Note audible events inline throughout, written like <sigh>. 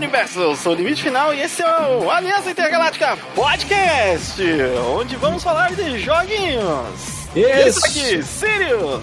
Universo, eu sou o Limite Final e esse é o Aliança Intergaláctica Podcast, onde vamos falar de joguinhos. Isso aqui, Sirius.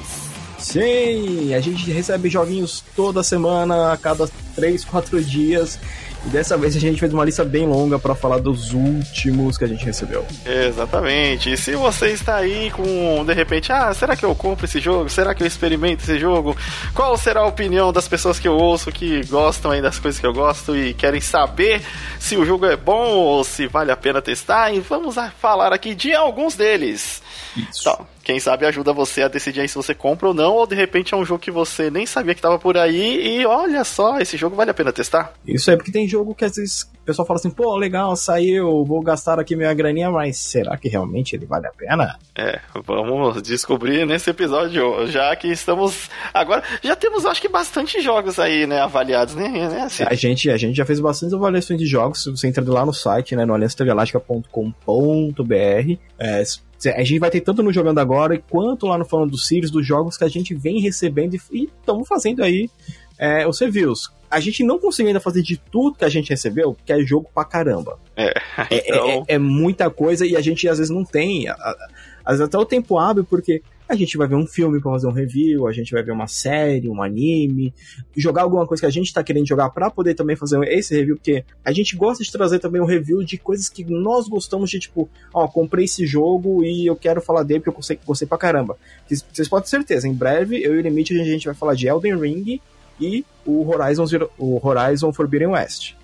Sim, a gente recebe joguinhos toda semana, a cada 3, 4 dias. E dessa vez a gente fez uma lista bem longa para falar dos últimos que a gente recebeu. Exatamente. E se você está aí com, de repente, ah, será que eu compro esse jogo? Será que eu experimento esse jogo? Qual será a opinião das pessoas que eu ouço que gostam aí das coisas que eu gosto e querem saber se o jogo é bom ou se vale a pena testar? E vamos falar aqui de alguns deles. Isso. Então, quem sabe ajuda você a decidir aí se você compra ou não, ou de repente é um jogo que você nem sabia que estava por aí e olha só, esse jogo vale a pena testar. Isso é porque tem jogo que às vezes o pessoal fala assim, pô, legal, saiu, vou gastar aqui minha graninha, mas será que realmente ele vale a pena? É, vamos descobrir nesse episódio, já que estamos agora, já temos acho que bastante jogos aí, né, avaliados, né? né assim. a, gente, a gente já fez bastante avaliações de jogos, se você entra lá no site, né, no aliançagaláctica.com.br, é, a gente vai ter tanto no Jogando Agora quanto lá no Falando dos Sirius, dos jogos que a gente vem recebendo e estamos fazendo aí é, os reviews. A gente não conseguiu ainda fazer de tudo que a gente recebeu, porque é jogo pra caramba. É, é, então... é, é muita coisa e a gente às vezes não tem. Às vezes até o tempo hábil, porque a gente vai ver um filme para fazer um review, a gente vai ver uma série, um anime, jogar alguma coisa que a gente tá querendo jogar para poder também fazer esse review, porque a gente gosta de trazer também um review de coisas que nós gostamos de, tipo, ó, comprei esse jogo e eu quero falar dele porque eu gostei, gostei pra caramba. Vocês podem ter certeza, em breve eu e o Limite a gente vai falar de Elden Ring e o Horizon, o Horizon Forbidden West.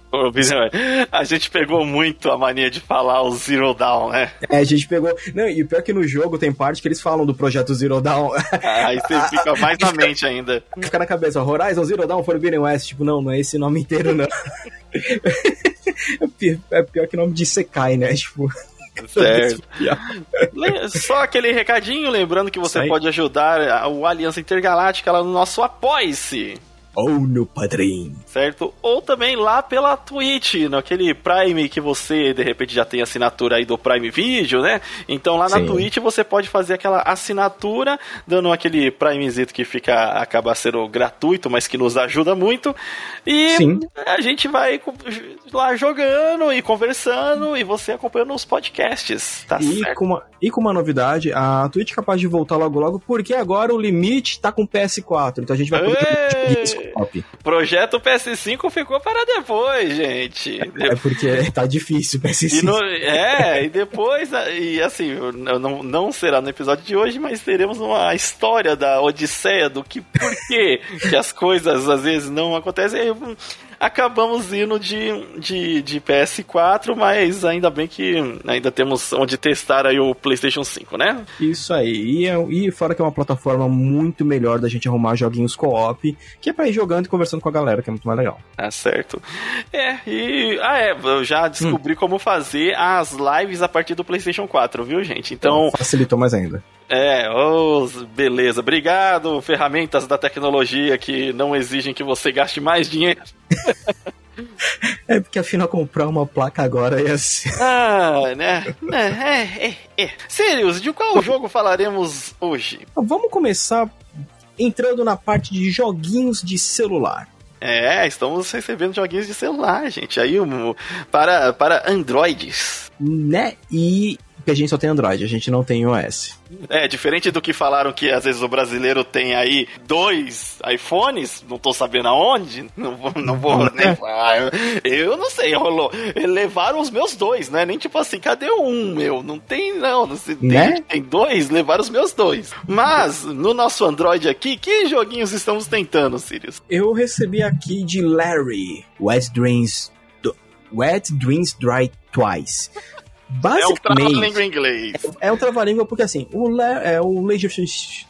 A gente pegou muito a mania de falar o Zero Down, né? É, a gente pegou. Não, e o pior é que no jogo tem parte que eles falam do projeto Zero Down. Ah, <laughs> aí você fica mais na mente ainda. Fica na cabeça, Horizon Zero Down Forbidden West. Tipo, não, não é esse nome inteiro, não. <laughs> é pior que nome de Sekai, né? Tipo. <laughs> Certo. Só aquele recadinho, lembrando que você pode ajudar o Aliança Intergaláctica lá no nosso Apoie-se ou no Padrim. Certo? Ou também lá pela Twitch, naquele Prime que você de repente já tem assinatura aí do Prime Video, né? Então lá na Sim. Twitch você pode fazer aquela assinatura, dando aquele Primezito que fica acaba sendo gratuito, mas que nos ajuda muito. E Sim. a gente vai lá jogando e conversando e você acompanhando os podcasts, tá e certo? Com uma, e com uma novidade, a Twitch é capaz de voltar logo logo, porque agora o limite tá com PS4, então a gente vai poder Top. Projeto PS5 ficou para depois, gente. É porque tá difícil o PS5. E no, é, e depois, e assim, não, não será no episódio de hoje, mas teremos uma história da Odisseia do que por que as coisas às vezes não acontecem acabamos indo de, de, de PS4, mas ainda bem que ainda temos onde testar aí o PlayStation 5, né? Isso aí. E, é, e fora que é uma plataforma muito melhor da gente arrumar joguinhos co-op, que é pra ir jogando e conversando com a galera, que é muito mais legal. Tá certo. É, e. Ah, é, eu já descobri hum. como fazer as lives a partir do PlayStation 4, viu, gente? Então. Facilitou mais ainda. É, oh, beleza. Obrigado, ferramentas da tecnologia que não exigem que você gaste mais dinheiro. <laughs> É porque afinal comprar uma placa agora é assim. Ah, né? É, é, é. Sirius, de qual jogo falaremos hoje? Vamos começar entrando na parte de joguinhos de celular. É, estamos recebendo joguinhos de celular, gente. Aí para, para Androids. Né? E que a gente só tem Android, a gente não tem iOS. É, diferente do que falaram que às vezes o brasileiro tem aí dois iPhones, não tô sabendo aonde, não vou, não vou né? Eu não sei, rolou. Levaram os meus dois, né? Nem tipo assim, cadê um meu? Não tem, não. não tem, né? tem dois, levaram os meus dois. Mas, no nosso Android aqui, que joguinhos estamos tentando, Sirius? Eu recebi aqui de Larry, Wet Dreams, Wet Dreams Dry Twice. Basicamente, é um trava-língua em inglês. É, é um trava-língua porque, assim, o, é, o Leisure,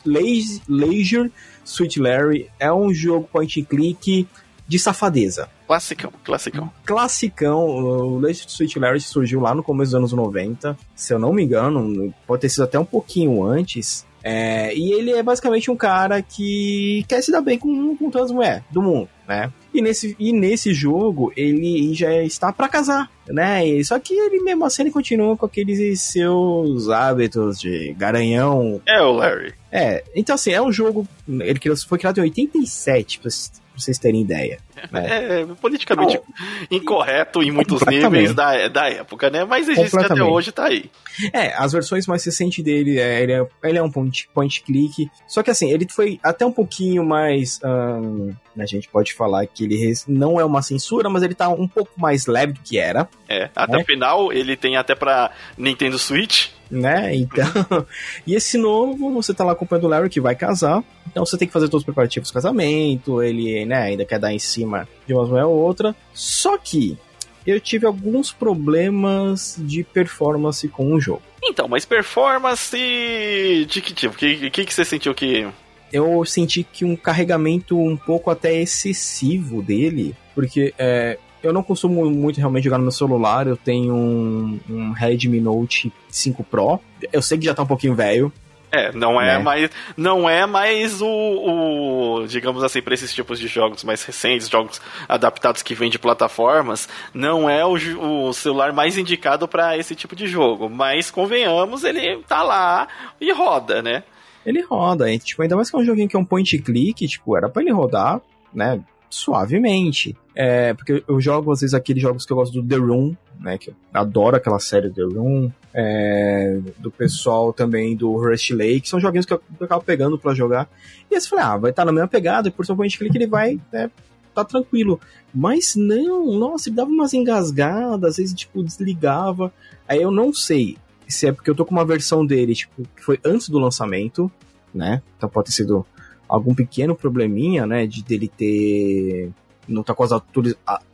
Leisure, Leisure Sweet Larry é um jogo point and click de safadeza. Classicão, classicão. Classicão. O Leisure Sweet Larry surgiu lá no começo dos anos 90. Se eu não me engano, pode ter sido até um pouquinho antes. É, e ele é basicamente um cara que quer se dar bem com, com todas as mulheres do mundo, né? E nesse, e nesse jogo ele já está para casar, né? E, só que ele mesmo assim ele continua com aqueles seus hábitos de garanhão. É o Larry. É, então assim, é um jogo. Ele foi criado em 87, pra vocês terem ideia. Né? <laughs> É, politicamente Não, incorreto em muitos níveis da, da época, né? Mas existe até hoje tá aí. É, as versões mais recentes dele, é, ele, é, ele é um point, point click. Só que assim, ele foi até um pouquinho mais. Um, a gente pode falar que ele não é uma censura, mas ele tá um pouco mais leve do que era. É, até né? o final ele tem até pra Nintendo Switch né? Então, <laughs> e esse novo, você tá lá acompanhando o Larry que vai casar, então você tem que fazer todos os preparativos do casamento, ele, né, ainda quer dar em cima de uma mulher ou outra. Só que eu tive alguns problemas de performance com o jogo. Então, mas performance de que tipo? O que, que, que você sentiu que eu senti que um carregamento um pouco até excessivo dele, porque é, eu não costumo muito realmente jogar no meu celular. Eu tenho um, um Redmi Note 5 Pro. Eu sei que já tá um pouquinho velho. É, não é, né? mais não é mais o, o digamos assim para esses tipos de jogos mais recentes, jogos adaptados que vêm de plataformas, não é o, o celular mais indicado para esse tipo de jogo, mas convenhamos, ele tá lá e roda, né? Ele roda, tipo, ainda mais que é um joguinho que é um point click, tipo, era para ele rodar, né, suavemente. É, porque eu jogo, às vezes, aqueles jogos que eu gosto do The Room, né? Que eu adoro aquela série The Room. É, do pessoal também do Rust Lake. São joguinhos que eu, eu acabo pegando para jogar. E aí você fala, ah, vai estar tá na mesma pegada, e por seu point click ele vai, né, tá tranquilo. Mas não, nossa, ele dava umas engasgadas, às vezes, tipo, desligava. Aí eu não sei se é porque eu tô com uma versão dele, tipo, que foi antes do lançamento, né? Então pode ter sido algum pequeno probleminha, né, de dele ter não tá com as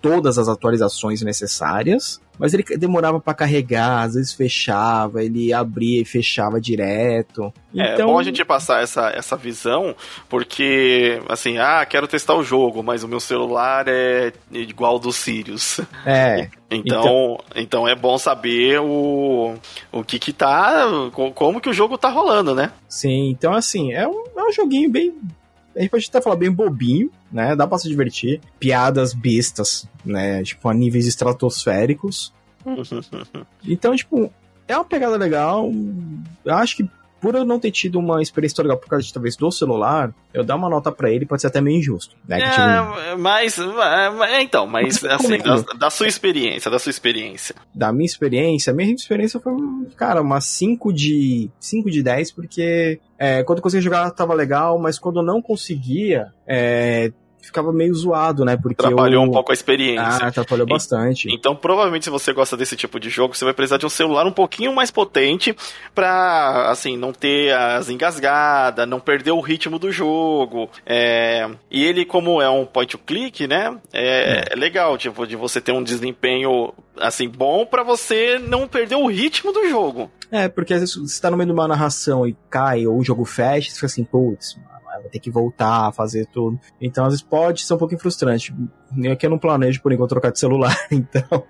todas as atualizações necessárias, mas ele demorava para carregar, às vezes fechava, ele abria e fechava direto. É, então... É bom a gente passar essa, essa visão, porque, assim, ah, quero testar o jogo, mas o meu celular é igual ao do Sirius. É. <laughs> Então, então, então é bom saber o, o que que tá, como que o jogo tá rolando, né? Sim, então assim, é um, é um joguinho bem, a gente pode até falar bem bobinho, né? Dá pra se divertir. Piadas bestas, né? Tipo, a níveis estratosféricos. <laughs> então, tipo, é uma pegada legal. Eu acho que por eu não ter tido uma experiência legal por causa de talvez do celular, eu dar uma nota para ele pode ser até meio injusto. Né? É, tive... mas, é, então, mas assim, da, da, sua experiência, da sua experiência. Da minha experiência, minha experiência foi, cara, uma 5 de 5 de 10, porque é, quando eu conseguia jogar tava legal, mas quando eu não conseguia, é, ficava meio zoado, né? Porque Trabalhou eu... um pouco a experiência. Ah, atrapalhou e, bastante. Então, provavelmente, se você gosta desse tipo de jogo, você vai precisar de um celular um pouquinho mais potente pra, assim, não ter as engasgadas, não perder o ritmo do jogo. É... E ele, como é um point to click, né? É, é. é legal, tipo, de você ter um desempenho, assim, bom para você não perder o ritmo do jogo. É, porque às vezes você tá no meio de uma narração e cai, ou o jogo fecha, você fica assim, putz, vai ter que voltar fazer tudo. Então, às vezes pode ser um pouquinho frustrante. Eu aqui eu não planejo por enquanto trocar de celular, <laughs> então.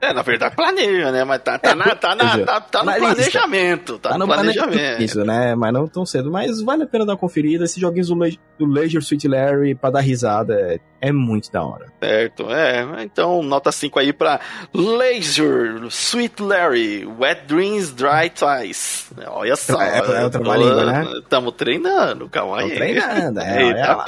É, na verdade planeja, né? Mas tá, tá, é, na, tá, na, tá, tá no planejamento. Tá, tá no planejamento. Isso, né? Mas não tão cedo. Mas vale a pena dar uma conferida. Esses joguinhos do, Le do Leisure Suite Larry pra dar risada é, é muito da hora. Certo, é. Então, nota 5 aí pra Leisure Sweet Larry Wet Dreams Dry Ties. Olha só. É, é, é outra língua, né? Tamo treinando, calma aí. Tamo treinando, é. <laughs> Eita,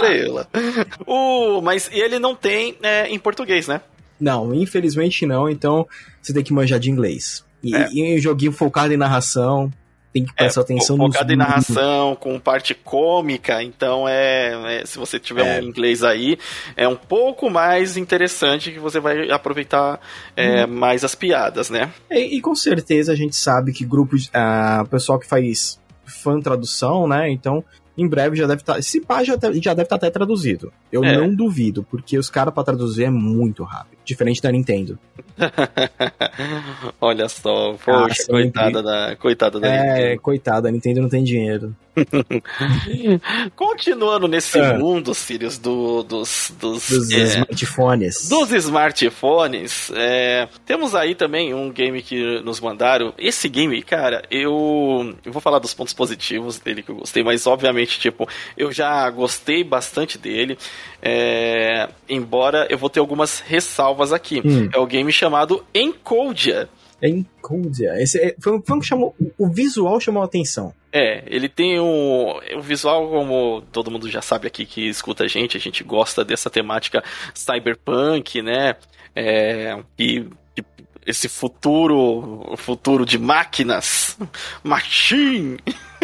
o, <laughs> mas ele não tem é, em português, né? Não, infelizmente não, então você tem que manjar de inglês. E, é. e um joguinho focado em narração, tem que prestar é, atenção no focado em narração, com parte cômica, então é, é se você tiver é. um inglês aí, é um pouco mais interessante que você vai aproveitar é, hum. mais as piadas, né? E, e, com certeza a gente sabe que grupos, uh, pessoal que faz fã tradução, né? Então em breve já deve estar. Tá, se pá, já, já deve estar tá até traduzido. Eu é. não duvido, porque os caras para traduzir é muito rápido. Diferente da Nintendo. <laughs> Olha só, poxa, ah, coitada, da, coitada da é, Nintendo. É, coitada, a Nintendo não tem dinheiro. <laughs> Continuando nesse é. mundo, Sirius, do, dos, dos, dos é, smartphones. Dos smartphones. É, temos aí também um game que nos mandaram. Esse game, cara, eu, eu vou falar dos pontos positivos dele que eu gostei, mas obviamente, tipo, eu já gostei bastante dele. É, embora eu vou ter algumas ressalvas aqui. Hum. É o game chamado Encodia Encodia. Esse é, foi, foi um que chamou. O visual chamou a atenção. É, ele tem um, um visual, como todo mundo já sabe aqui que escuta a gente, a gente gosta dessa temática cyberpunk, né? É, e, e esse futuro, futuro de máquinas, <laughs> machine,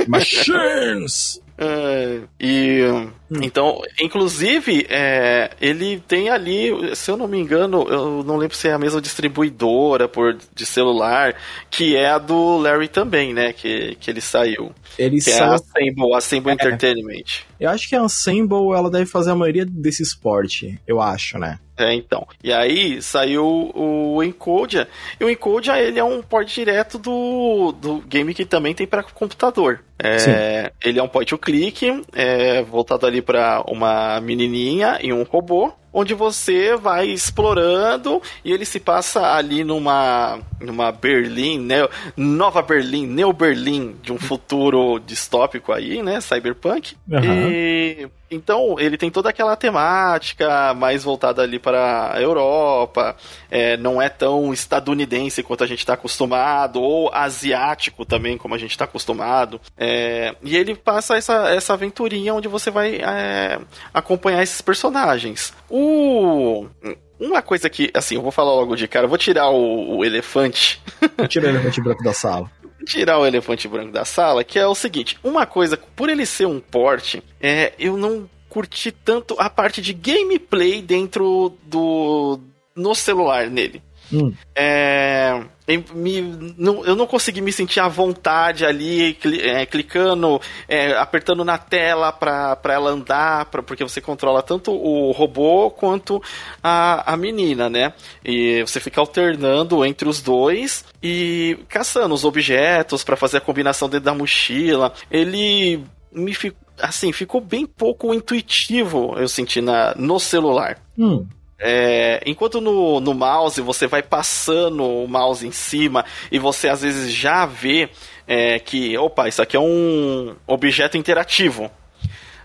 machines. <laughs> É, e hum. então, inclusive, é, ele tem ali, se eu não me engano, eu não lembro se é a mesma distribuidora por, de celular, que é a do Larry também, né? Que, que ele saiu. Ele que saiu... é a Assemble, Assemble é. Entertainment. Eu acho que a Assemble ela deve fazer a maioria desse esporte, eu acho, né? É, então. E aí saiu o Encodia. E o Encodia, ele é um port direto do, do game que também tem para computador. É, ele é um point to click, é, voltado ali para uma menininha e um robô onde você vai explorando e ele se passa ali numa numa Berlim, né, Nova Berlim, Neo Berlim de um futuro distópico aí, né, cyberpunk. Uhum. E então ele tem toda aquela temática mais voltada ali para a Europa, é, não é tão estadunidense quanto a gente está acostumado ou asiático também como a gente está acostumado. É, e ele passa essa, essa aventurinha onde você vai é, acompanhar esses personagens. O uma coisa que, assim, eu vou falar logo de cara, eu vou tirar o, o elefante. Vou tirar o elefante branco da sala. Tirar o elefante branco da sala, que é o seguinte: uma coisa, por ele ser um porte, é, eu não curti tanto a parte de gameplay dentro do. no celular nele. Hum. É, me, não, eu não consegui me sentir à vontade ali, cli, é, clicando, é, apertando na tela para ela andar, pra, porque você controla tanto o robô quanto a, a menina, né? E você fica alternando entre os dois e caçando os objetos para fazer a combinação dentro da mochila. Ele me assim, ficou bem pouco intuitivo, eu senti na, no celular. Hum. É, enquanto no, no mouse você vai passando o mouse em cima e você às vezes já vê é, que, opa, isso aqui é um objeto interativo.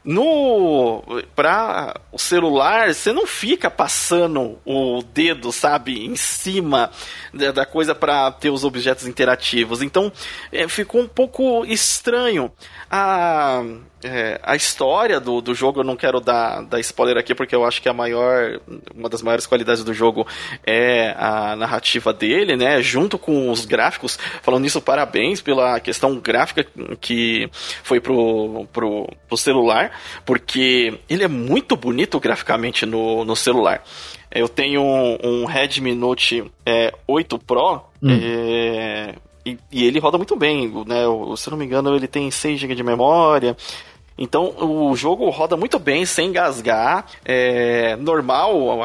No para o celular, você não fica passando o dedo, sabe, em cima da coisa para ter os objetos interativos. Então, é, ficou um pouco estranho. A é, a história do, do jogo eu não quero dar, dar spoiler aqui porque eu acho que a maior uma das maiores qualidades do jogo é a narrativa dele, né? Junto com os gráficos. Falando nisso, parabéns pela questão gráfica que foi pro, pro, pro celular, porque ele é muito bonito graficamente no, no celular. Eu tenho um, um Redmi Note é, 8 Pro. Hum. É, e, e, ele roda muito bem, né? Se não me engano, ele tem 6 GB de memória. Então o jogo roda muito bem sem engasgar. É normal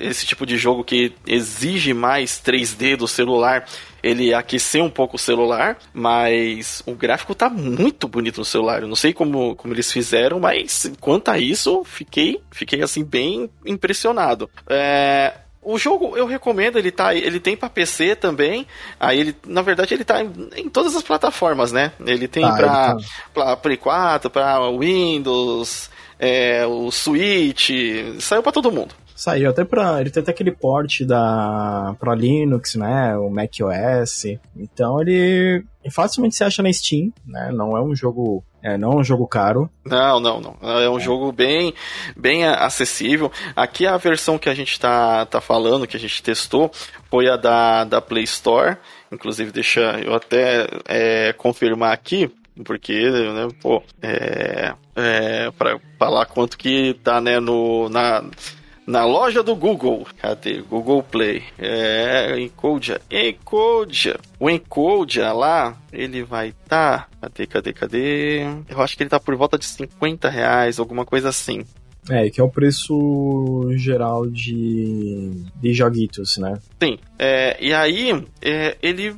esse tipo de jogo que exige mais 3D do celular. Ele aquecer um pouco o celular, mas o gráfico tá muito bonito no celular. Eu não sei como, como eles fizeram, mas quanto a isso, fiquei, fiquei assim bem impressionado. É, o jogo eu recomendo, ele tá, ele tem para PC também. Aí ele, na verdade, ele tá em, em todas as plataformas, né? Ele tem ah, para tá... Play 4, para Windows, é, o Switch, saiu para todo mundo. Saiu até pra. Ele tem até aquele port da. pra Linux, né? O Mac OS. Então ele. Facilmente se acha na Steam, né? Não é um jogo. É, não é um jogo caro. Não, não, não. É um é. jogo bem, bem acessível. Aqui a versão que a gente tá, tá falando, que a gente testou, foi a da, da Play Store. Inclusive, deixa eu até é, confirmar aqui porque, né, pô, é, é, para falar quanto que tá, né, no, na, na loja do Google. Cadê? Google Play. É, Encodia. Encodia. O Encodia lá, ele vai estar. Tá, cadê, cadê, cadê? Eu acho que ele tá por volta de 50 reais, alguma coisa assim. É, que é o preço geral de, de joguitos, né? Sim. É, e aí, é, ele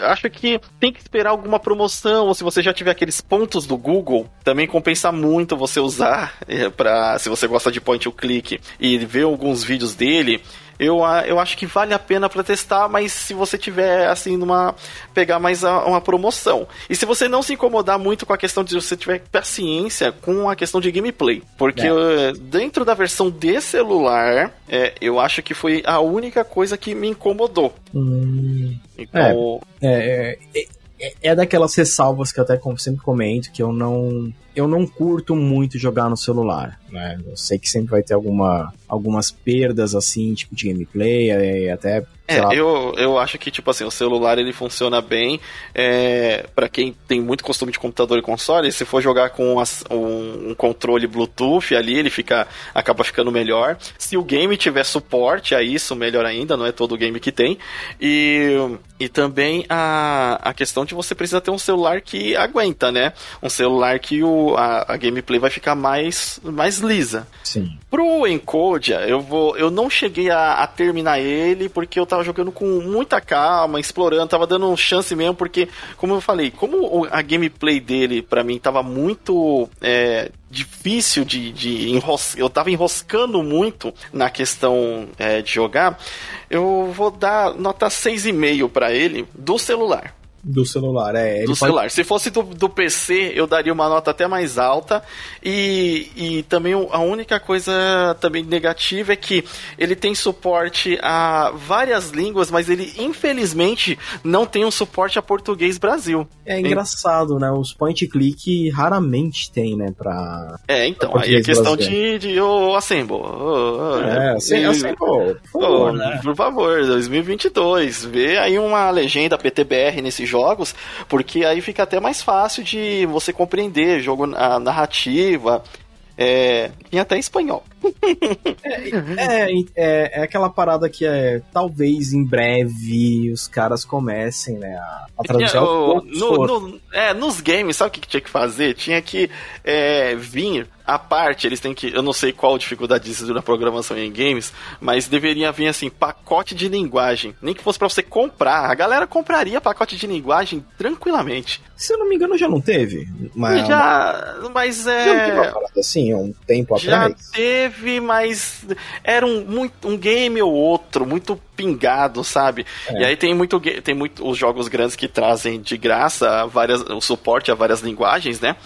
acha que tem que esperar alguma promoção, ou se você já tiver aqueles pontos do Google, também compensa muito você usar é, para se você gosta de point and click e ver alguns vídeos dele eu, eu acho que vale a pena para testar, mas se você tiver assim numa pegar mais a, uma promoção. E se você não se incomodar muito com a questão de você tiver paciência com a questão de gameplay, porque é. dentro da versão de celular, é, eu acho que foi a única coisa que me incomodou. Hum. Então, é, é, é é, é daquelas ressalvas que eu até sempre comento que eu não eu não curto muito jogar no celular, né? Eu sei que sempre vai ter alguma, algumas perdas assim, tipo de gameplay, é, até é, eu, eu acho que, tipo assim, o celular ele funciona bem. É, para quem tem muito costume de computador e console, se for jogar com as, um, um, controle Bluetooth ali, ele fica acaba ficando melhor. Se o game tiver suporte a isso, melhor ainda, não é todo game que tem. E, e também a, a questão de você precisa ter um celular que aguenta, né? Um celular que o, a, a gameplay vai ficar mais, mais lisa. Sim. Pro Encodia, eu vou. Eu não cheguei a, a terminar ele porque eu tava jogando com muita calma, explorando, tava dando chance mesmo, porque, como eu falei, como a gameplay dele, para mim, tava muito é, difícil de, de enroscar, eu tava enroscando muito na questão é, de jogar, eu vou dar nota 6,5 para ele do celular. Do celular, é. do pode... celular. Se fosse do, do PC, eu daria uma nota até mais alta. E, e também a única coisa também negativa é que ele tem suporte a várias línguas, mas ele infelizmente não tem um suporte a português Brasil. É engraçado, né? Os point click raramente tem, né? Pra. É, então, aí é questão de, de oh, Assemble. Oh, é, assim, Assemble, por favor, né? Por favor, 2022. Vê aí uma legenda PTBR nesse jogos, porque aí fica até mais fácil de você compreender jogo a narrativa. É, em até espanhol. é, é, é, é, aquela parada que é talvez em breve os caras comecem, né, a, a traduzir. É, no, no, é, nos games, sabe o que tinha que fazer? Tinha que é, vir a parte, eles têm que. Eu não sei qual dificuldade disso na programação em games, mas deveria vir assim, pacote de linguagem. Nem que fosse para você comprar. A galera compraria pacote de linguagem tranquilamente. Se eu não me engano, já não teve. Mas, já. Mas é. Assim, um tempo já atrás? Já teve, mas era um, muito, um game ou outro, muito pingado, sabe? É. E aí tem muito, tem muito os jogos grandes que trazem de graça várias, o suporte a várias linguagens, né?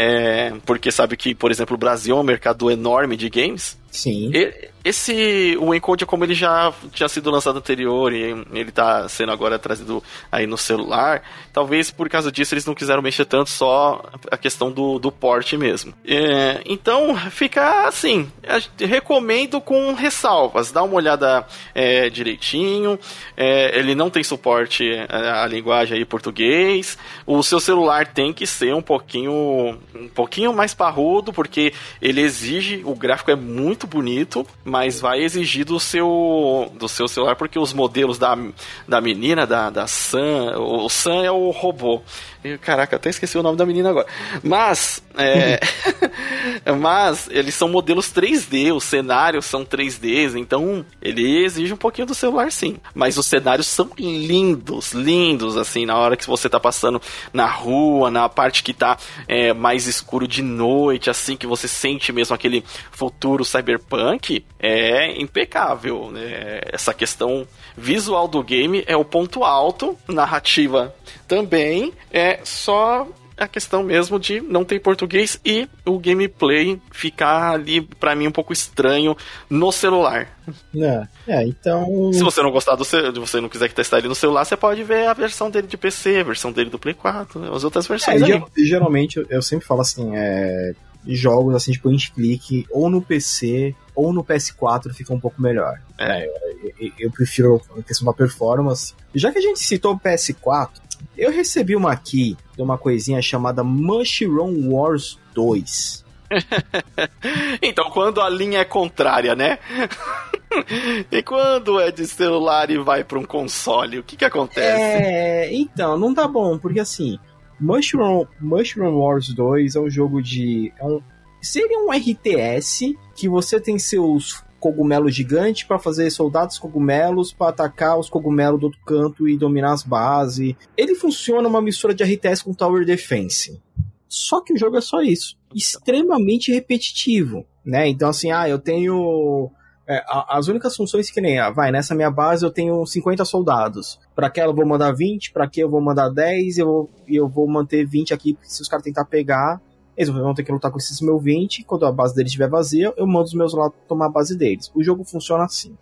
É, porque sabe que, por exemplo, o Brasil é um mercado enorme de games. Sim. E, esse, o Encode, como ele já tinha sido lançado anterior e ele está sendo agora trazido aí no celular, talvez por causa disso eles não quiseram mexer tanto só a questão do, do porte mesmo. É, então, fica assim, recomendo com ressalvas, dá uma olhada é, direitinho, é, ele não tem suporte à linguagem aí português, o seu celular tem que ser um pouquinho, um pouquinho mais parrudo, porque ele exige, o gráfico é muito bonito, mas vai exigir do seu, do seu celular, porque os modelos da, da menina, da, da Sam, o Sam é o robô. Caraca, até esqueci o nome da menina agora. Mas, é, <laughs> mas eles são modelos 3D, os cenários são 3Ds, então ele exige um pouquinho do celular sim. Mas os cenários são lindos, lindos, assim, na hora que você tá passando na rua, na parte que tá é, mais escuro de noite, assim, que você sente mesmo aquele futuro cyberpunk, é impecável. Né? Essa questão visual do game é o ponto alto, narrativa também, é só a questão mesmo de não ter português e o gameplay ficar ali para mim um pouco estranho no celular. É, é, então. Se você não gostar do seu, se você não quiser testar ele no celular, você pode ver a versão dele de PC, a versão dele do Play 4, né, as outras versões. É, geralmente eu sempre falo assim, é, jogos assim de point click ou no PC ou no PS4 fica um pouco melhor. É. é eu, eu, prefiro a questão da performance. Já que a gente citou o PS4, eu recebi uma aqui de uma coisinha chamada Mushroom Wars 2. <laughs> então, quando a linha é contrária, né? <laughs> e quando é de celular e vai para um console, o que que acontece? É, então, não tá bom, porque assim, Mushroom, Mushroom Wars 2 é um jogo de. É um, seria um RTS que você tem seus cogumelos gigantes para fazer soldados cogumelos para atacar os cogumelos do outro canto e dominar as bases. Ele funciona uma mistura de RTS com Tower Defense. Só que o jogo é só isso. Extremamente repetitivo, né? Então assim, ah, eu tenho É, as únicas funções que nem, ah, vai, nessa minha base eu tenho 50 soldados. Para aquela eu vou mandar 20, para que eu vou mandar 10 e eu, eu vou manter 20 aqui, se os caras tentar pegar, eles vão ter que lutar com esses meus 20. Quando a base deles estiver vazia, eu mando os meus lá tomar a base deles. O jogo funciona assim.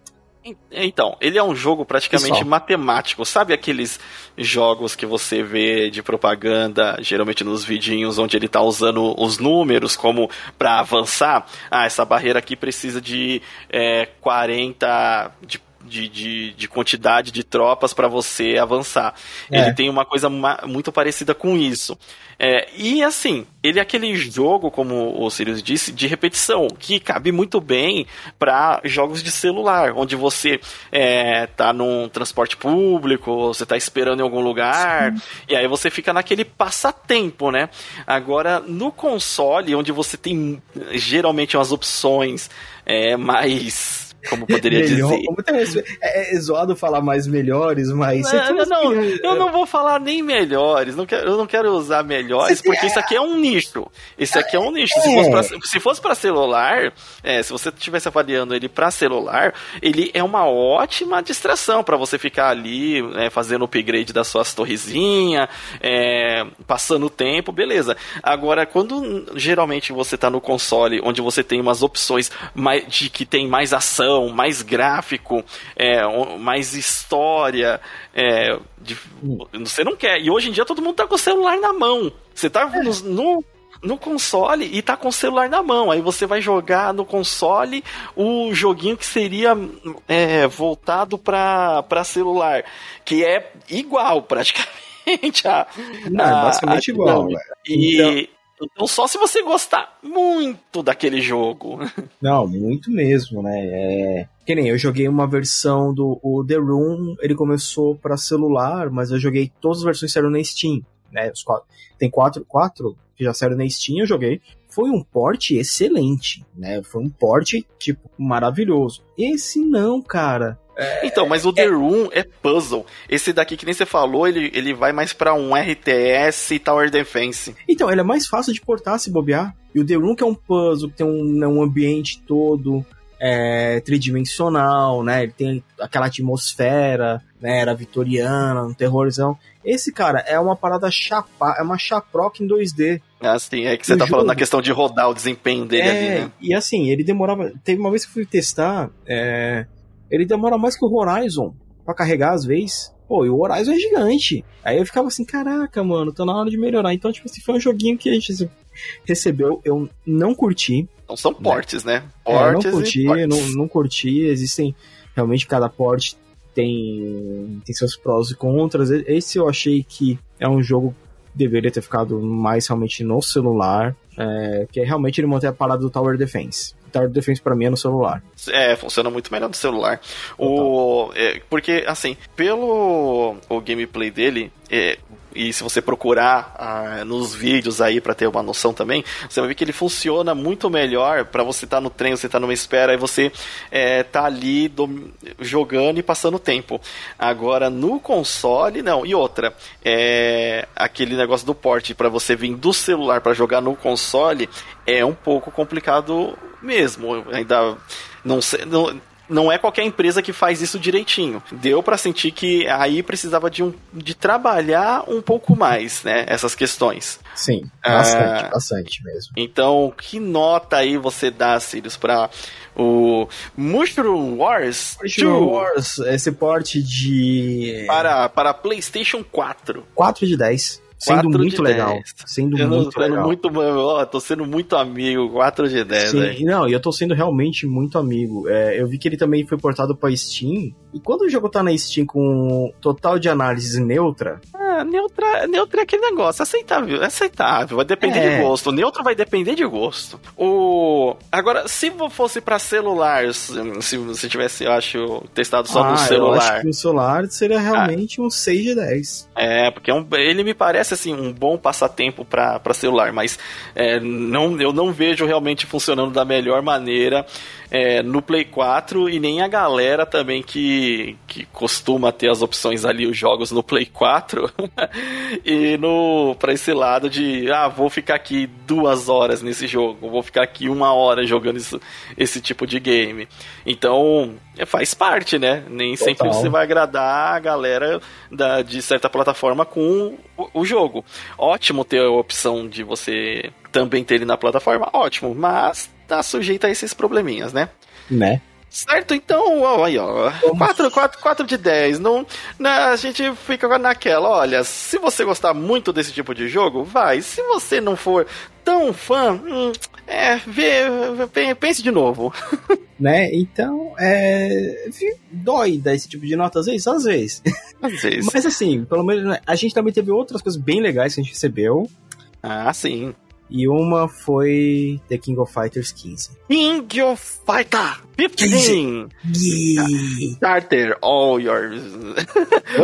Então, ele é um jogo praticamente Pessoal. matemático. Sabe aqueles jogos que você vê de propaganda, geralmente nos vidinhos, onde ele está usando os números como para avançar? Ah, essa barreira aqui precisa de é, 40 de de, de, de, quantidade de tropas para você avançar. É. Ele tem uma coisa muito parecida com isso. É, e assim, ele é aquele jogo, como o Sirius disse, de repetição, que cabe muito bem para jogos de celular, onde você é, tá num transporte público, você tá esperando em algum lugar, Sim. e aí você fica naquele passatempo, né? Agora, no console, onde você tem geralmente umas opções é, mais como poderia Melhor, dizer. Como tem, é, é, zoado falar mais melhores, mas. Não, não, não, eu não vou falar nem melhores. Não quero, eu não quero usar melhores, porque é... isso aqui é um nicho. Isso aqui é um nicho. Se fosse pra, se fosse pra celular, é, se você estivesse avaliando ele pra celular, ele é uma ótima distração para você ficar ali é, fazendo o upgrade das suas torrezinhas, é, passando o tempo, beleza. Agora, quando geralmente você tá no console, onde você tem umas opções mais, de que tem mais ação ação, mais gráfico, é, mais história. É, de, você não quer. E hoje em dia todo mundo tá com o celular na mão. Você tá no, no no console e tá com o celular na mão. Aí você vai jogar no console o joguinho que seria é, voltado para celular, que é igual praticamente a. Não, é basicamente a, igual. E, então... Então só se você gostar muito daquele jogo. <laughs> Não, muito mesmo, né? É... Que nem eu joguei uma versão do The Room, ele começou para celular, mas eu joguei todas as versões que saíram na Steam, né? Os quatro, tem quatro, quatro que já saíram na Steam, eu joguei. Foi um porte excelente, né? Foi um porte, tipo, maravilhoso. Esse não, cara. É, então, mas o The é, Room é puzzle. Esse daqui que nem você falou, ele, ele vai mais para um RTS e Tower Defense. Então, ele é mais fácil de portar se bobear. E o The Room que é um puzzle, que tem um, né, um ambiente todo é, tridimensional, né? Ele tem aquela atmosfera, né? Era vitoriana, um terrorzão. Esse, cara, é uma parada chapa, é uma chaproca em 2D. Ah, sim, é que você tá jogo. falando na questão de rodar o desempenho dele é, ali, né? E assim, ele demorava. Teve uma vez que eu fui testar, é, ele demora mais que o Horizon para carregar às vezes. Pô, e o Horizon é gigante. Aí eu ficava assim, caraca, mano, tá na hora de melhorar. Então, tipo, esse foi um joguinho que a gente recebeu, eu não curti. Então são portes, né? Portes é, não curti, não, não curti. Existem, realmente, cada porte tem, tem seus prós e contras. Esse eu achei que é um jogo que deveria ter ficado mais realmente no celular. É, que é realmente ele manter a parada do Tower Defense. Tower Defense para mim é no celular. É, funciona muito melhor no celular. O, é, porque, assim, pelo o gameplay dele, é, e se você procurar ah, nos vídeos aí para ter uma noção também, você vai ver que ele funciona muito melhor para você estar tá no trem, você tá numa espera e você é, tá ali do, jogando e passando tempo. Agora no console não. E outra, é, aquele negócio do porte para você vir do celular para jogar no console é um pouco complicado mesmo. Ainda não sei, não, não é qualquer empresa que faz isso direitinho. Deu para sentir que aí precisava de, um, de trabalhar um pouco mais, né? Essas questões. Sim, bastante, ah, bastante mesmo. Então, que nota aí você dá, Sirius, para o Mushroom Wars Mushroom Wars, esse porte de... Para, para PlayStation 4. 4 de 10. Sendo muito legal. Sendo eu muito legal. Muito, ó, tô sendo muito amigo, 4 de 10. Sim, não, e eu tô sendo realmente muito amigo. É, eu vi que ele também foi portado pra Steam. E quando o jogo tá na Steam com total de análise neutra. Ah, neutra, neutra é aquele negócio, aceitável, aceitável, vai depender é. de gosto. Neutro vai depender de gosto. O... Agora, se fosse pra celular, se você tivesse, eu acho, testado só ah, no celular. Eu acho que no celular seria realmente ah. um 6 de 10. É, porque é um, ele me parece parece assim um bom passatempo para celular, mas é, não, eu não vejo realmente funcionando da melhor maneira é, no Play 4 e nem a galera também que, que costuma ter as opções ali, os jogos no Play 4, <laughs> e no para esse lado de ah, vou ficar aqui duas horas nesse jogo, vou ficar aqui uma hora jogando isso, esse tipo de game. Então, é, faz parte, né? Nem Total. sempre você vai agradar a galera da, de certa plataforma com o, o jogo. Ótimo ter a opção de você também ter ele na plataforma, ótimo, mas tá sujeito a esses probleminhas, né? Né? Certo, então, ó, aí, ó. 4, 4, 4 de 10. Não, não, a gente fica naquela, olha, se você gostar muito desse tipo de jogo, vai. Se você não for tão fã, hum, é, vê, pense de novo. <laughs> Né? Então, é. Dói dar esse tipo de nota às vezes, às vezes. Às vezes. Mas assim, pelo menos né, a gente também teve outras coisas bem legais que a gente recebeu. Ah, sim. E uma foi The King of Fighters 15. King of Fighter 15! Yeah. Starter all yours.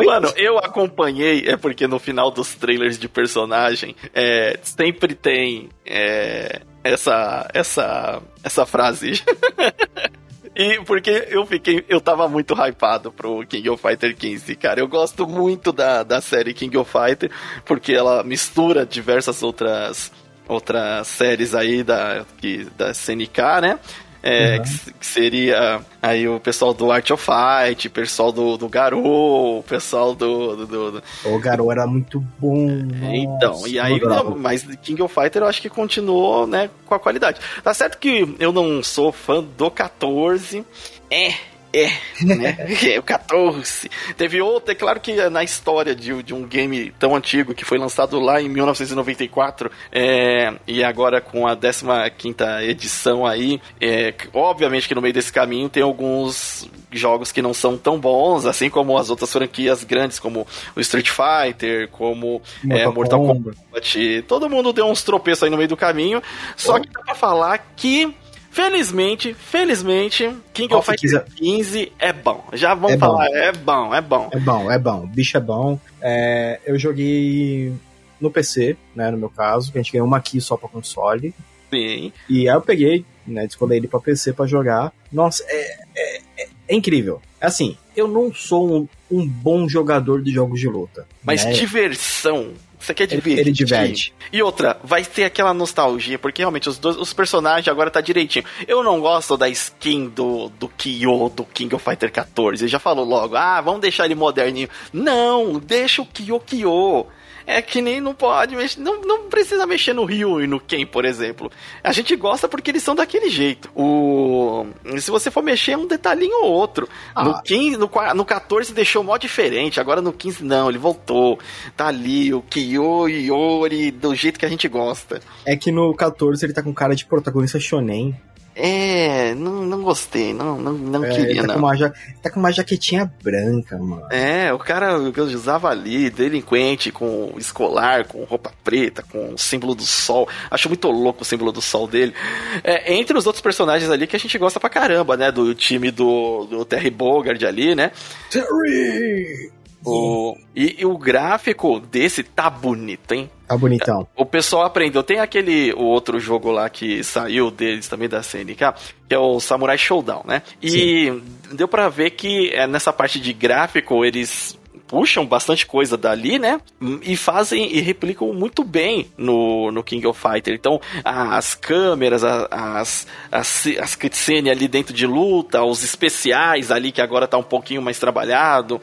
Mano, eu acompanhei, é porque no final dos trailers de personagem, é, sempre tem é, essa, essa, essa frase. <laughs> E porque eu fiquei, eu tava muito hypado pro King of Fighter 15, cara. Eu gosto muito da, da série King of Fighter, porque ela mistura diversas outras outras séries aí da, que, da SNK, né? É, uhum. que, que, seria aí o pessoal do Art of Fight, o pessoal do, do Garou, o pessoal do, do, do, do... O Garou era muito bom. então, nossa, e aí, não, mas King of Fighter eu acho que continuou, né, com a qualidade. Tá certo que eu não sou fã do 14, é, é, né? <laughs> é, o 14. Teve outra, é claro que na história de, de um game tão antigo que foi lançado lá em 1994 é, e agora com a 15 edição aí, é, obviamente que no meio desse caminho tem alguns jogos que não são tão bons, assim como as outras franquias grandes, como o Street Fighter, como Mortal, é, Mortal Kombat. Todo mundo deu uns tropeços aí no meio do caminho, só que dá pra falar que Felizmente, felizmente, King of Fighters 15 é bom. Já vamos é falar, bom. é bom, é bom. É bom, é bom. Bicho é bom. É, eu joguei no PC, né, no meu caso, que a gente ganhou uma key só pra console. Sim. E aí eu peguei, né, descolei ele pra PC pra jogar. Nossa, é, é, é, é incrível. Assim, eu não sou um, um, bom jogador de jogos de luta. Mas né? diversão você quer divertir. Ele, ele diverte. E outra, vai ter aquela nostalgia, porque realmente os, dois, os personagens agora tá direitinho. Eu não gosto da skin do, do Kyo, do King of Fighter 14. Ele já falou logo, ah, vamos deixar ele moderninho. Não, deixa o Kyo Kyo. É que nem não pode mexer, não, não precisa mexer no Ryu e no Ken, por exemplo. A gente gosta porque eles são daquele jeito. O se você for mexer é um detalhinho ou outro. Ah. No 15, no, no 14 deixou mó diferente, agora no 15 não, ele voltou. Tá ali o Kyo e Yori do jeito que a gente gosta. É que no 14 ele tá com cara de protagonista shonen. É, não, não gostei, não, não, não é, queria, tá não. Com uma, tá com uma jaquetinha branca, mano. É, o cara que eu usava ali, delinquente, com escolar, com roupa preta, com o símbolo do sol. Acho muito louco o símbolo do sol dele. É, entre os outros personagens ali que a gente gosta pra caramba, né? Do time do, do Terry Bogard ali, né? Terry! O, e, e, o gráfico desse tá bonito, hein? Tá bonitão. O pessoal aprendeu. Tem aquele o outro jogo lá que saiu deles também da CNK, que é o Samurai Showdown, né? E Sim. deu para ver que é, nessa parte de gráfico eles puxam bastante coisa dali, né? E fazem e replicam muito bem no, no King of Fighter. Então, as câmeras, as, as, as cutscenes ali dentro de luta, os especiais ali que agora tá um pouquinho mais trabalhado.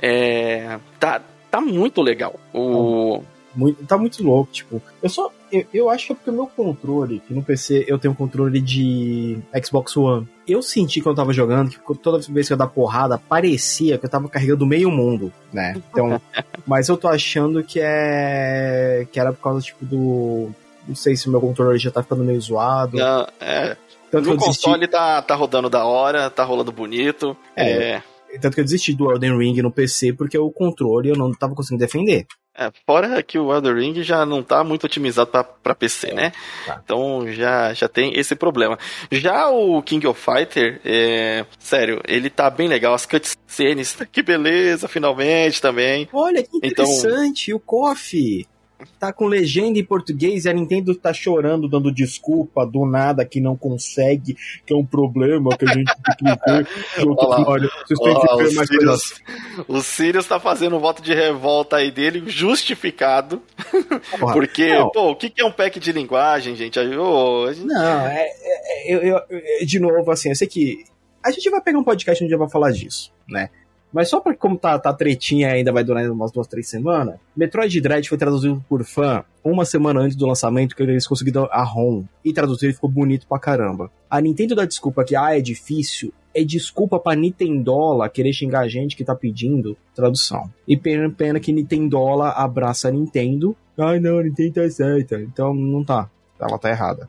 É, tá, tá muito legal. O. Muito, tá muito louco, tipo. Eu só. Eu, eu acho que é porque o meu controle, que no PC eu tenho um controle de Xbox One. Eu senti quando eu tava jogando que toda vez que eu dar porrada, parecia que eu tava carregando meio mundo, né? Então. <laughs> mas eu tô achando que é. que era por causa, tipo, do. Não sei se o meu controle já tá ficando meio zoado. Não, é. Tanto no console tá, tá rodando da hora, tá rolando bonito. é. é tanto que eu desisti do Elden Ring no PC porque o controle eu não tava conseguindo defender. É, fora que o Elden Ring já não tá muito otimizado para PC, né? Tá. Então já, já tem esse problema. Já o King of Fighter, é, sério, ele tá bem legal. As cutscenes, <laughs> que beleza, finalmente também. Olha que então interessante, então, o KOF. Tá com legenda em português e a Nintendo tá chorando, dando desculpa do nada que não consegue, que é um problema que a gente tem que ver. <laughs> Olha, vocês têm que ver mais Sirius, O Sirius tá fazendo um voto de revolta aí dele, justificado. Porra, <laughs> porque, não. pô, o que é um pack de linguagem, gente? Eu, gente... Não, é, é eu, eu, eu, de novo, assim, eu sei que a gente vai pegar um podcast onde vai falar disso, né? Mas só porque como tá, tá tretinha ainda vai durar umas duas, três semanas, Metroid Dread foi traduzido por fã uma semana antes do lançamento, que eles conseguiram a ROM e traduzir ficou bonito pra caramba. A Nintendo dá desculpa que, ah, é difícil, é desculpa pra Nintendola querer xingar a gente que tá pedindo tradução. E pena, pena que Nintendola abraça a Nintendo. Ai não, a Nintendo tá certa. Então não tá. Ela tá errada.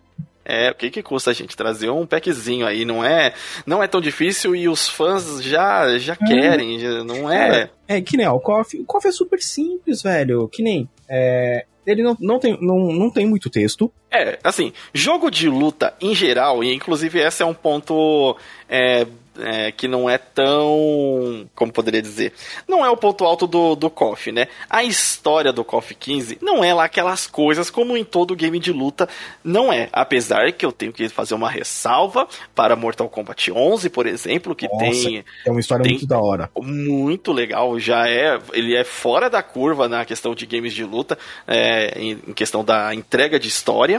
É, o que que custa a gente trazer um packzinho aí? Não é, não é tão difícil e os fãs já já é. querem, já, não é. é. É que nem ó, o KOF, o KOF é super simples, velho. Que nem é, ele não, não, tem, não, não tem muito texto. É, assim, jogo de luta em geral, e inclusive esse é um ponto é, é, que não é tão. Como poderia dizer? Não é o ponto alto do, do KOF, né? A história do KOF 15 não é lá aquelas coisas como em todo game de luta, não é. Apesar que eu tenho que fazer uma ressalva para Mortal Kombat 11, por exemplo, que Nossa, tem. É uma história muito da hora. Muito legal, já é. Ele é fora da curva na questão de games de luta, é, em, em questão da entrega de história.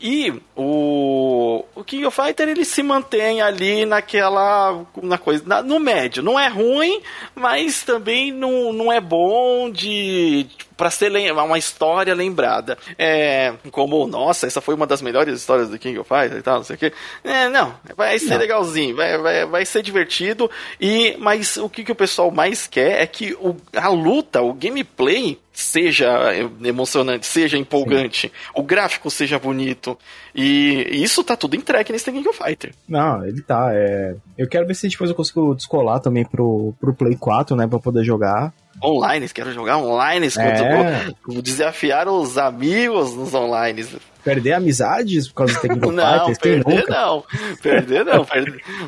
E o, o King of Fighter ele se mantém ali naquela na coisa na, no médio. Não é ruim, mas também não, não é bom de para ser uma história lembrada. É, como, nossa, essa foi uma das melhores histórias do King of Fighters e tal, não sei o que. É, não, vai ser não. legalzinho, vai, vai, vai ser divertido. E, mas o que, que o pessoal mais quer é que o, a luta, o gameplay seja emocionante, seja empolgante, Sim. o gráfico seja bonito. E isso tá tudo entregue nesse King of Fighter. Não, ele tá. É... Eu quero ver se depois eu consigo descolar também pro, pro Play 4, né, pra poder jogar online, quero jogar online, é. vou desafiar os amigos nos online. Perder amizades por causa do <laughs> Technical Não, perder não. <laughs> Perder não.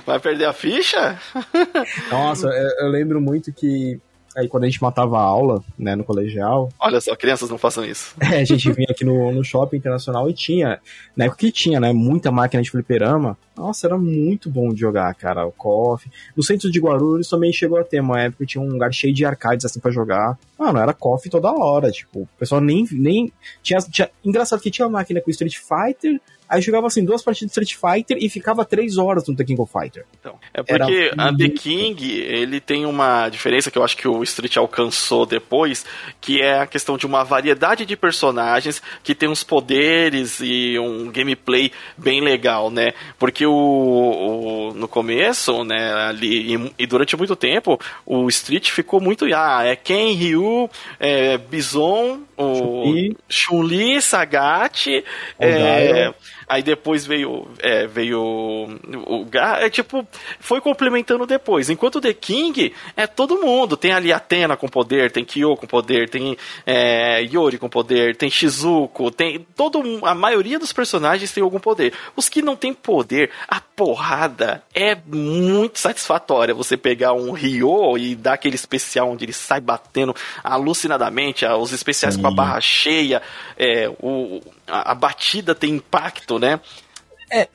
Vai perder a ficha? <laughs> Nossa, eu, eu lembro muito que Aí quando a gente matava a aula, né, no colegial. Olha só, crianças não façam isso. <laughs> É, a gente vinha aqui no, no shopping internacional e tinha, na época que tinha, né, muita máquina de fliperama. Nossa, era muito bom de jogar, cara, o KOF. No centro de Guarulhos também chegou a ter uma época que tinha um lugar cheio de arcades assim para jogar. Mano, era KOF toda hora, tipo, o pessoal nem. nem tinha, tinha, engraçado que tinha máquina com Street Fighter, Aí jogava assim duas partidas de Street Fighter e ficava três horas no The King of Fighter. Então, é porque Era a The King, ele tem uma diferença que eu acho que o Street alcançou depois, que é a questão de uma variedade de personagens que tem uns poderes e um gameplay bem legal, né? Porque o, o no começo, né, ali e, e, durante muito tempo, o Street ficou muito ah, é Ken, Ryu, é Bison, o Chun-Li, Sagat, é, Aí depois veio. É, veio. O, é tipo. Foi complementando depois. Enquanto o The King é todo mundo. Tem ali Atena com poder, tem Kyo com poder, tem é, Yori com poder, tem Shizuko, tem. Todo, a maioria dos personagens tem algum poder. Os que não tem poder, a porrada é muito satisfatória. Você pegar um Ryo e dar aquele especial onde ele sai batendo alucinadamente, os especiais Sim. com a barra cheia, é, o, a, a batida tem impacto, né?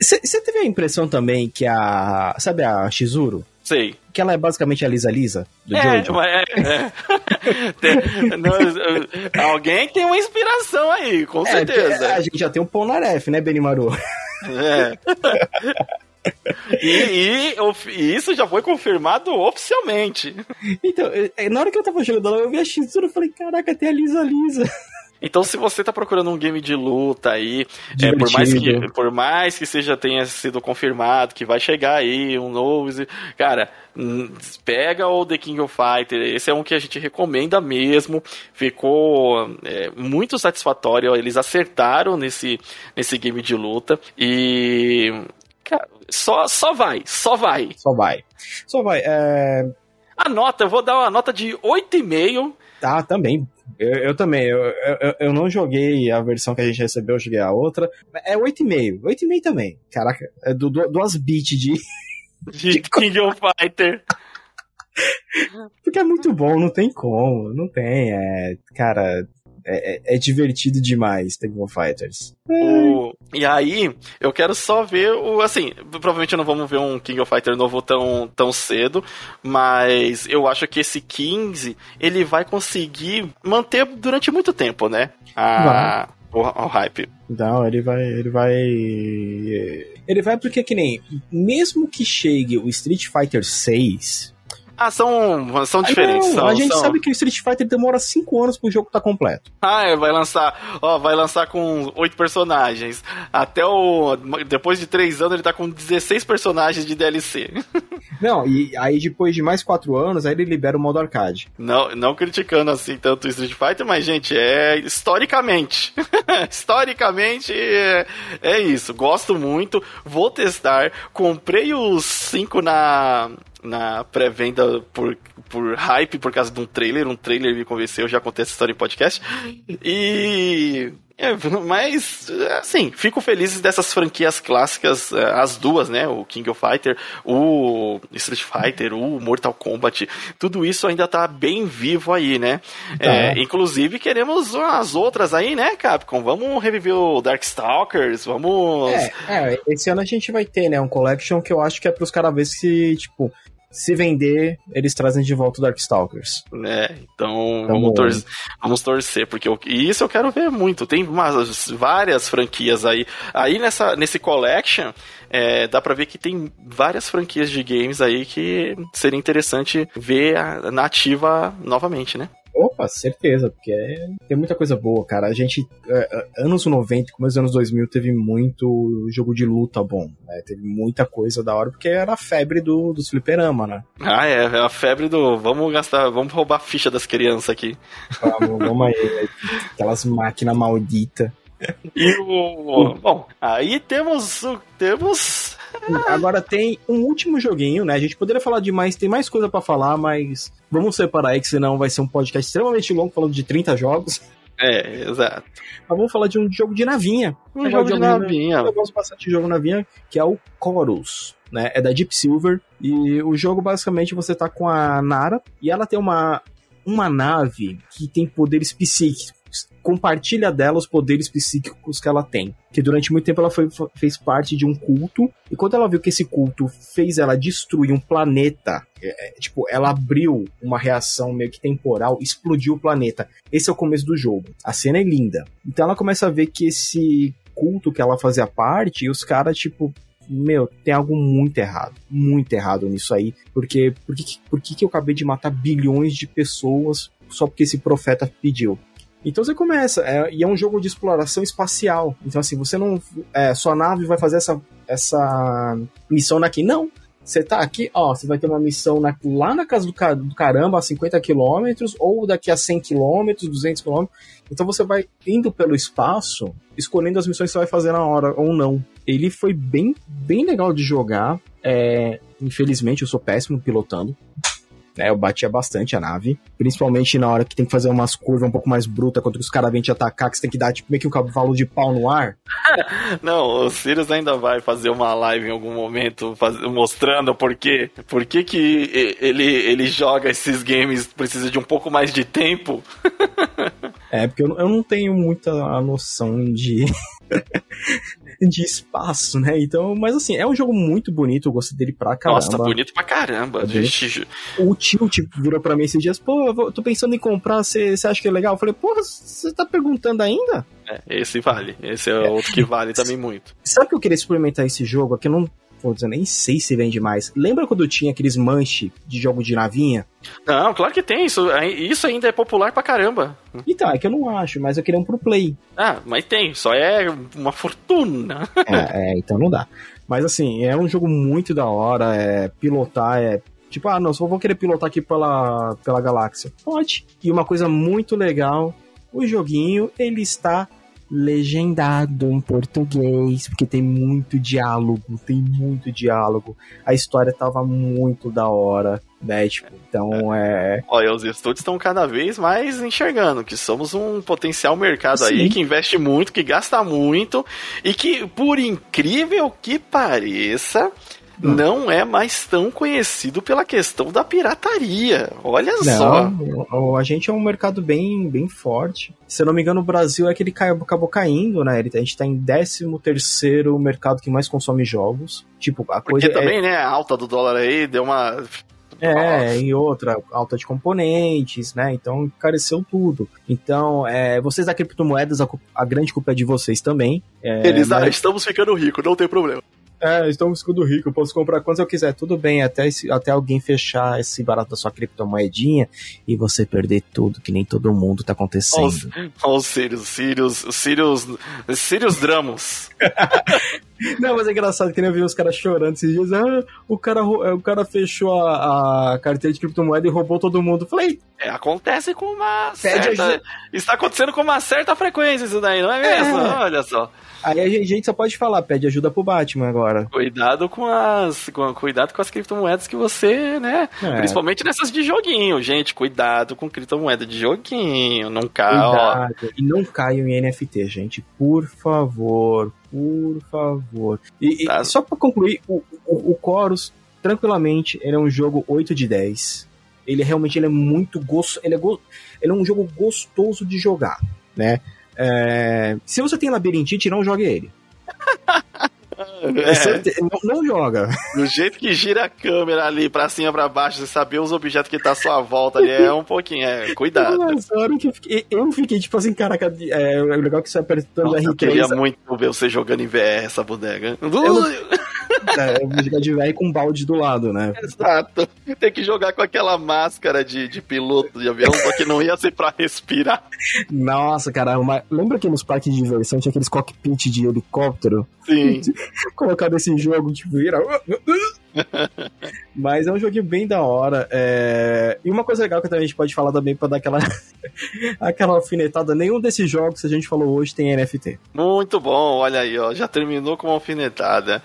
Você é, teve a impressão também que a. Sabe a Shizuru? Sei. Que ela é basicamente a Lisa Lisa do é, Jojo. É, é. <laughs> tem, não, alguém tem uma inspiração aí, com é, certeza. A gente já tem um Polnareff, né, Benimaru? É. E, e, e, isso já foi confirmado oficialmente. Então, é, na hora que eu tava jogando eu vi a Shizuru e falei, caraca, tem a Lisa Lisa. Então, se você tá procurando um game de luta aí, é, por, mais que, por mais que seja tenha sido confirmado que vai chegar aí um novo. Cara, hum, pega o The King of Fighter. Esse é um que a gente recomenda mesmo. Ficou é, muito satisfatório. Eles acertaram nesse, nesse game de luta. E. Cara, só, só vai, só vai. Só vai. Só vai. É... A nota, eu vou dar uma nota de 8,5. Tá, também. Eu, eu também, eu, eu, eu, não joguei a versão que a gente recebeu, eu joguei a outra. É 8,5. 8,5 também. Caraca, é do, do, duas bits de. <laughs> De King of Fighter. <laughs> Porque é muito bom, não tem como, não tem. É, cara, É, é, é divertido demais, Tekken Fighters. O, e aí, eu quero só ver o. Assim, provavelmente não vamos ver um King of Fighter novo tão, tão cedo, mas eu acho que esse 15 ele vai conseguir manter durante muito tempo, né? A, o, o hype. Não, ele vai. Ele vai. Ele vai porque que nem. Mesmo que chegue o Street Fighter 6 ah, são, são diferentes. Não, são, a gente são... sabe que o Street Fighter demora 5 anos pro jogo estar tá completo. Ah, é, vai lançar, ó, vai lançar com 8 personagens. Até o depois de 3 anos ele tá com 16 personagens de DLC. <laughs> Não, e aí depois de mais 4 anos, aí ele libera o modo arcade. Não, não criticando assim tanto o Street Fighter, mas gente, é historicamente. <laughs> historicamente é, é isso. Gosto muito, vou testar. Comprei os 5 na na pré-venda por, por hype, por causa de um trailer. Um trailer me convenceu, já contei essa história em podcast. <laughs> E. É, mas, assim, fico feliz dessas franquias clássicas, é, as duas, né? O King of Fighter, o Street Fighter, o Mortal Kombat, tudo isso ainda tá bem vivo aí, né? Tá. É, inclusive, queremos as outras aí, né, Capcom? Vamos reviver o Darkstalkers, vamos. É, é, esse ano a gente vai ter, né? Um collection que eu acho que é pros caras ver se, tipo, se vender, eles trazem de volta o Darkstalkers. É, então vamos, tor vamos torcer, porque eu, e isso eu quero ver muito. Tem umas, várias franquias aí. Aí nessa, nesse collection, é, dá pra ver que tem várias franquias de games aí que seria interessante ver a, na ativa novamente, né? Opa, certeza, porque é, tem muita coisa boa, cara. A gente, é, é anos 90, começo dos anos 2000, teve muito jogo de luta bom, né? Teve muita coisa da hora, porque era a febre do, do fliperama, né? Ah, é, é a febre do vamos gastar, vamos roubar a ficha das crianças aqui. Vamos, vamos aí, aquelas máquinas malditas. E o. Bom, aí temos. Temos Agora tem um último joguinho, né? A gente poderia falar demais, tem mais coisa para falar, mas vamos separar aí, que senão vai ser um podcast extremamente longo falando de 30 jogos. É, exato. Mas vamos falar de um jogo de navinha. Um jogo de, de navinha. Eu gosto bastante de jogo navinha, que é o Chorus. Né? É da Deep Silver. E o jogo, basicamente, você tá com a Nara e ela tem uma, uma nave que tem poderes psíquicos compartilha dela os poderes psíquicos que ela tem. Que durante muito tempo ela foi, fez parte de um culto, e quando ela viu que esse culto fez ela destruir um planeta, é, é, tipo, ela abriu uma reação meio que temporal, explodiu o planeta. Esse é o começo do jogo. A cena é linda. Então ela começa a ver que esse culto que ela fazia parte, e os caras, tipo, meu, tem algo muito errado, muito errado nisso aí, porque por que, por que, que eu acabei de matar bilhões de pessoas só porque esse profeta pediu? Então você começa, é, e é um jogo de exploração espacial. Então, assim, você não. É, sua nave vai fazer essa, essa missão aqui. Não. Você tá aqui, ó, você vai ter uma missão na, lá na casa do, do caramba, a 50 quilômetros, ou daqui a 100 quilômetros, 200 quilômetros. Então você vai indo pelo espaço, escolhendo as missões que você vai fazer na hora ou não. Ele foi bem, bem legal de jogar. É, infelizmente, eu sou péssimo pilotando. É, eu batia bastante a nave, principalmente na hora que tem que fazer umas curvas um pouco mais brutas contra os caras vêm te atacar, que você tem que dar tipo meio que um cavalo de pau no ar. <laughs> Não, o Sirius ainda vai fazer uma live em algum momento faz... mostrando por quê. Por que, que ele, ele joga esses games, precisa de um pouco mais de tempo. <laughs> é, porque eu, eu não tenho muita noção de. <laughs> de espaço, né? Então, mas assim, é um jogo muito bonito, eu gostei dele pra caramba. Nossa, bonito pra caramba. É gente... O tio tipo, virou pra mim esses dias, pô, eu tô pensando em comprar, você acha que é legal? Eu falei, porra, você tá perguntando ainda? É, esse vale. Esse é, é. outro que vale também muito. Sabe que eu queria experimentar esse jogo? Aqui eu não putz, eu nem sei se vende mais. Lembra quando tinha aqueles manche de jogo de navinha? Não, claro que tem. Isso, isso ainda é popular pra caramba. Então, é que eu não acho, mas eu queria um pro Play. Ah, mas tem. Só é uma fortuna. é, <laughs> é, então não dá. Mas assim, é um jogo muito da hora. É, pilotar é Tipo, ah, não, só vou querer pilotar aqui pela, pela galáxia. Pode. E uma coisa muito legal, o joguinho, ele está legendado em português, porque tem muito diálogo, tem muito diálogo. A história tava muito da hora, né? Tipo, então é. é. Olha, os estúdios estão cada vez mais enxergando que somos um potencial mercado Sim. aí que investe muito, que gasta muito e que, por incrível que pareça, não é mais tão conhecido pela questão da pirataria. Olha não, só. O, a gente é um mercado bem, bem forte. Se eu não me engano, o Brasil é que ele caiu, acabou caindo, né? A gente tá em 13 terceiro mercado que mais consome jogos. Tipo, a Porque coisa é também, é... né, a alta do dólar aí deu uma é, e outra, alta de componentes, né? Então encareceu tudo. Então, é, vocês da criptomoedas, a, a, grande culpa é de vocês também. É, Eles, mas... ah, estamos ficando ricos, não tem problema. É, estamos ficando rico, eu posso comprar quantos eu quiser, tudo bem, até, esse, até alguém fechar esse barato da sua criptomoedinha e você perder tudo, que nem todo mundo tá acontecendo. Olha os Sirius, Sirius, Sirius, Sirius Dramos. <laughs> Não, mas é engraçado que nem eu vi os caras chorando esses dias. Ah, o cara, o cara fechou a, a carteira de criptomoeda e roubou todo mundo. Falei. É, acontece com uma certa. Está acontecendo com uma certa frequência isso daí, não é mesmo? É. Olha só. Aí a gente só pode falar, pede ajuda pro Batman agora. Cuidado com as. Com, cuidado com as criptomoedas que você, né? É. Principalmente nessas de joguinho, gente. Cuidado com criptomoeda de joguinho. Não caia. E não caiam em NFT, gente. Por favor. Por favor. E, tá. e só pra concluir, o, o, o Chorus, tranquilamente, ele é um jogo 8 de 10. Ele realmente ele é muito gostoso. Ele, é go ele é um jogo gostoso de jogar, né? É, se você tem labirintite, não jogue ele. <laughs> É. Não, não, joga. Do jeito que gira a câmera ali pra cima pra baixo, você saber os objetos que tá à sua volta ali é um pouquinho, é, cuidado. Eu, fiquei, eu fiquei tipo assim, caraca, é, é legal que você apertando Nossa, R3. Eu queria muito ver você jogando em VR essa bodega. Eu, <laughs> é, vou jogar de VR com um balde do lado, né? Exato. Tem que jogar com aquela máscara de, de piloto de avião, só que não ia ser pra respirar. Nossa, cara, uma... lembra que nos parques de diversão tinha aqueles cockpit de helicóptero? Sim. <laughs> Colocar nesse jogo, tipo, vira. <laughs> Mas é um joguinho bem da hora. É... E uma coisa legal que a gente pode falar também pra dar aquela, <laughs> aquela alfinetada: nenhum desses jogos que a gente falou hoje tem NFT. Muito bom, olha aí, ó. Já terminou com uma alfinetada.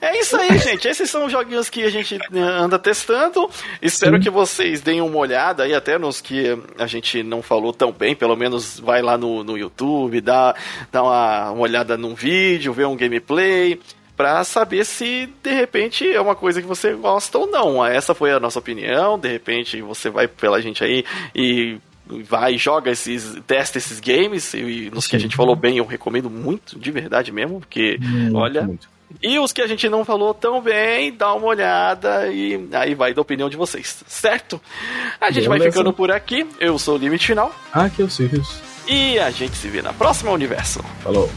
É isso aí, <laughs> gente. Esses são os joguinhos que a gente né, anda testando. Espero Sim. que vocês deem uma olhada aí, até nos que a gente não falou tão bem. Pelo menos vai lá no, no YouTube, dá, dá uma, uma olhada num vídeo, vê um gameplay para saber se de repente é uma coisa que você gosta ou não. Essa foi a nossa opinião. De repente você vai pela gente aí e vai joga esses testa esses games e nos Sim. que a gente falou bem eu recomendo muito de verdade mesmo porque muito, olha muito. E os que a gente não falou tão bem, dá uma olhada e aí vai da opinião de vocês, certo? A gente Beleza. vai ficando por aqui. Eu sou o Limite Final. Aqui é o Sirius. E a gente se vê na próxima Universo. Falou.